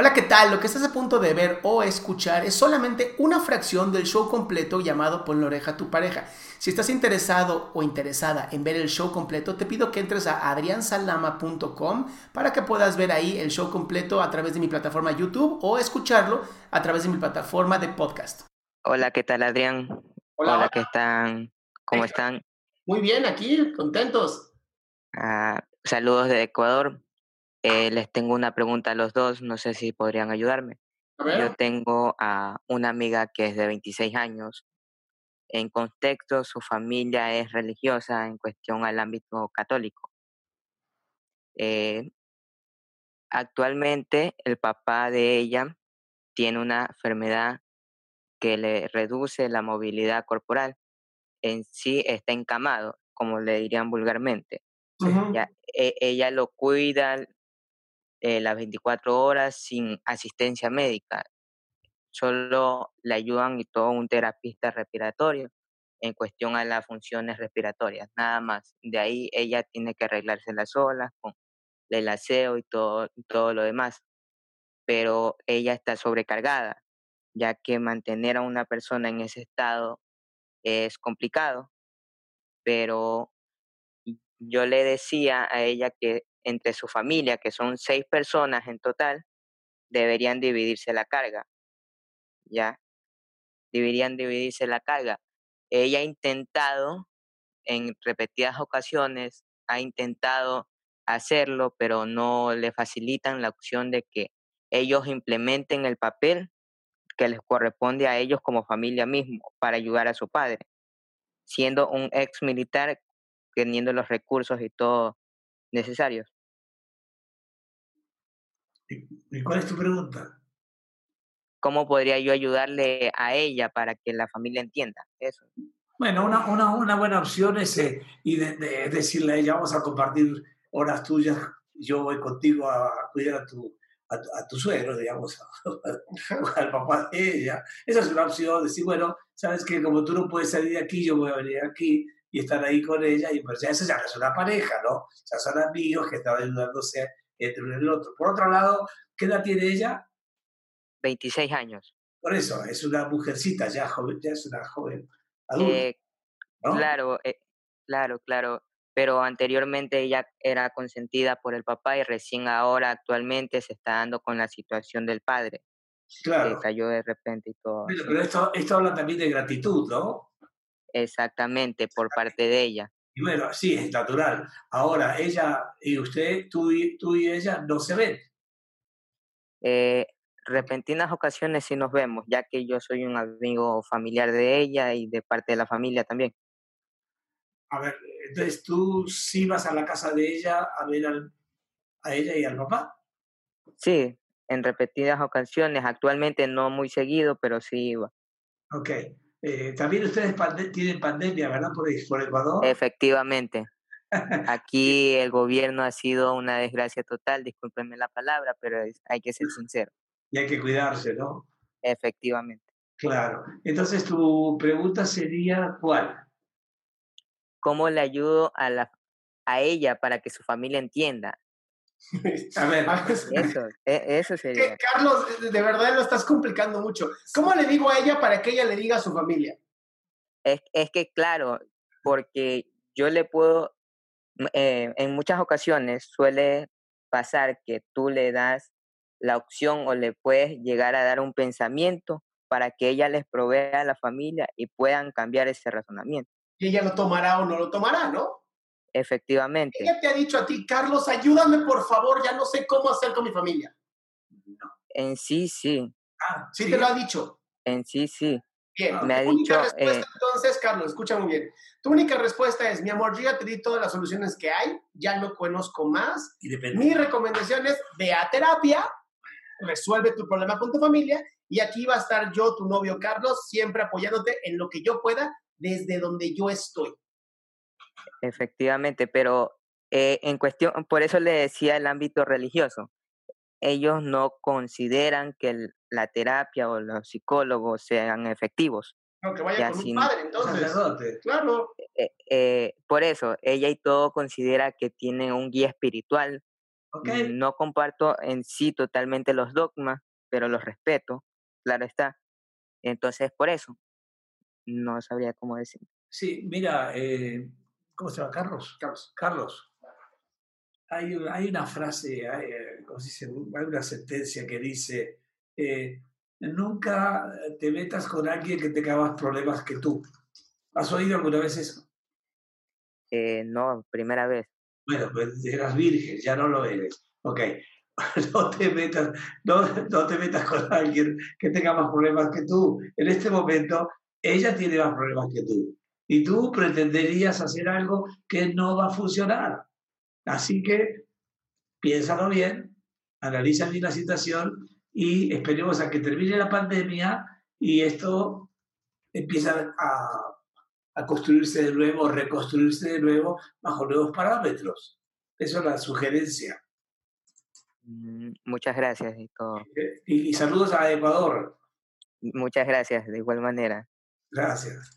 Hola, ¿qué tal? Lo que estás a punto de ver o escuchar es solamente una fracción del show completo llamado Pon la oreja a tu pareja. Si estás interesado o interesada en ver el show completo, te pido que entres a adriansalama.com para que puedas ver ahí el show completo a través de mi plataforma YouTube o escucharlo a través de mi plataforma de podcast. Hola, ¿qué tal Adrián? Hola, hola. ¿qué están? ¿Cómo están? Muy bien, aquí, contentos. Ah, saludos de Ecuador. Eh, les tengo una pregunta a los dos, no sé si podrían ayudarme. Yo tengo a una amiga que es de 26 años. En contexto, su familia es religiosa en cuestión al ámbito católico. Eh, actualmente, el papá de ella tiene una enfermedad que le reduce la movilidad corporal. En sí está encamado, como le dirían vulgarmente. e, ella lo cuida, eh, las 24 horas sin asistencia médica. Solo le ayudan y todo un terapista respiratorio en cuestión a las funciones respiratorias, nada más. De ahí ella tiene que arreglarse las sola con el aseo y todo, todo lo demás. Pero ella está sobrecargada, ya que mantener a una persona en ese estado es complicado. Pero yo le decía a ella que entre su familia, que son seis personas en total, deberían dividirse la carga. ¿Ya? Deberían dividirse la carga. Ella ha intentado en repetidas ocasiones, ha intentado hacerlo, pero no le facilitan la opción de que ellos implementen el papel que les corresponde a ellos como familia mismo para ayudar a su padre, siendo un ex militar teniendo los recursos y todo necesarios. ¿Y cuál es tu pregunta? ¿Cómo podría yo ayudarle a ella para que la familia entienda eso? Bueno, una, una, una buena opción es eh, y de, decirle a ella, vamos a compartir horas tuyas, yo voy contigo a cuidar a tu, a, tu suegro, digamos, al papá de ella. Esa es una opción, decir, bueno, sabes que como tú no puedes salir de aquí, yo voy a venir aquí y estar ahí con ella, y pues ya esa ya es una pareja, ¿no? Ya son amigos que están ayudándose entre uno y el otro. Por otro lado, ¿qué edad tiene ella? 26 años. Por eso, es una mujercita, ya, joven, ya es una joven adulta. Eh, claro, eh, claro, claro. Pero anteriormente ella era consentida por el papá y recién ahora, actualmente, se está dando con la situación del padre. Claro. Que cayó de repente y todo. Pero, esto, esto habla también de gratitud, ¿no? Exactamente, por parte de ella. Y bueno, sí, es natural. Ahora, ella y usted, tú y, tú y ella, no se ven. Eh, repentinas ocasiones sí nos vemos, ya que yo soy un amigo familiar de ella y de parte de la familia también. A ver, entonces tú sí vas a la casa de ella a ver a ella y al papá. Sí, en repetidas ocasiones, actualmente no muy seguido, pero sí iba. Ok. Eh, también ustedes tienen pandemia, ¿verdad? Por, por Ecuador. Efectivamente. Aquí el gobierno ha sido una desgracia total, discúlpenme la palabra, pero hay que ser sincero. Y hay que cuidarse, ¿no? Efectivamente. Claro. Entonces, tu pregunta sería, ¿cuál? ¿Cómo le ayudo a, la, a ella para que su familia entienda? A ver, Eso, e, eso sería. Carlos, de verdad lo estás complicando mucho. ¿Cómo le digo a ella para que ella le diga a su familia? Es, es que, claro, porque yo le puedo, eh, en muchas ocasiones suele pasar que tú le das la opción o le puedes llegar a dar un pensamiento para que ella les provea a la familia y puedan cambiar ese razonamiento. Y ella lo tomará o no lo tomará, ¿no? Efectivamente. Ella te ha dicho a ti, Carlos, ayúdame por favor, ya no sé cómo hacer con mi familia. En sí, sí. Ah, sí, te lo ha dicho. En sí, sí. Bien, Me ha tu única dicho, respuesta, eh, entonces, Carlos, escucha muy bien. Tu única respuesta es, mi amor, yo ya te di todas las soluciones que hay, ya no conozco más. Y depende. Mi recomendación es, ve a terapia, resuelve tu problema con tu familia, y aquí va a estar yo, tu novio Carlos, siempre apoyándote en lo que yo pueda, desde donde yo estoy. Efectivamente, pero eh, en cuestión, por eso le decía el ámbito religioso. Ellos no consideran que el- la terapia o los psicólogos sean efectivos. No, que vaya Ya, con sin- un padre, entonces. Sacerdote. Claro. Eh, eh, por eso, ella y todo considera que tienen un guía espiritual. No comparto en sí totalmente los dogmas, pero los respeto, claro está. Entonces, por eso, no sabría cómo decir. Sí, mira, eh, ¿cómo se llama? Carlos. Carlos. Carlos. Hay, un- hay una frase, hay, eh, ¿cómo se dice? Hay una sentencia que dice, eh, nunca te metas con alguien que tenga más problemas que tú. ¿Has oído alguna vez eso? Eh, no, primera vez. Bueno, pues eras virgen, ya no lo eres. Ok. No te metas, no, no te metas con alguien que tenga más problemas que tú. En este momento, ella tiene más problemas que tú. Y tú pretenderías hacer algo que no va a funcionar. Así que piénsalo bien, analiza bien la situación y esperemos a que termine la pandemia y esto empieza a, a construirse de nuevo, reconstruirse de nuevo bajo nuevos parámetros. Eso es la sugerencia. Mm, Muchas gracias y todo. Y, y saludos a Ecuador. Muchas gracias, de igual manera. Gracias.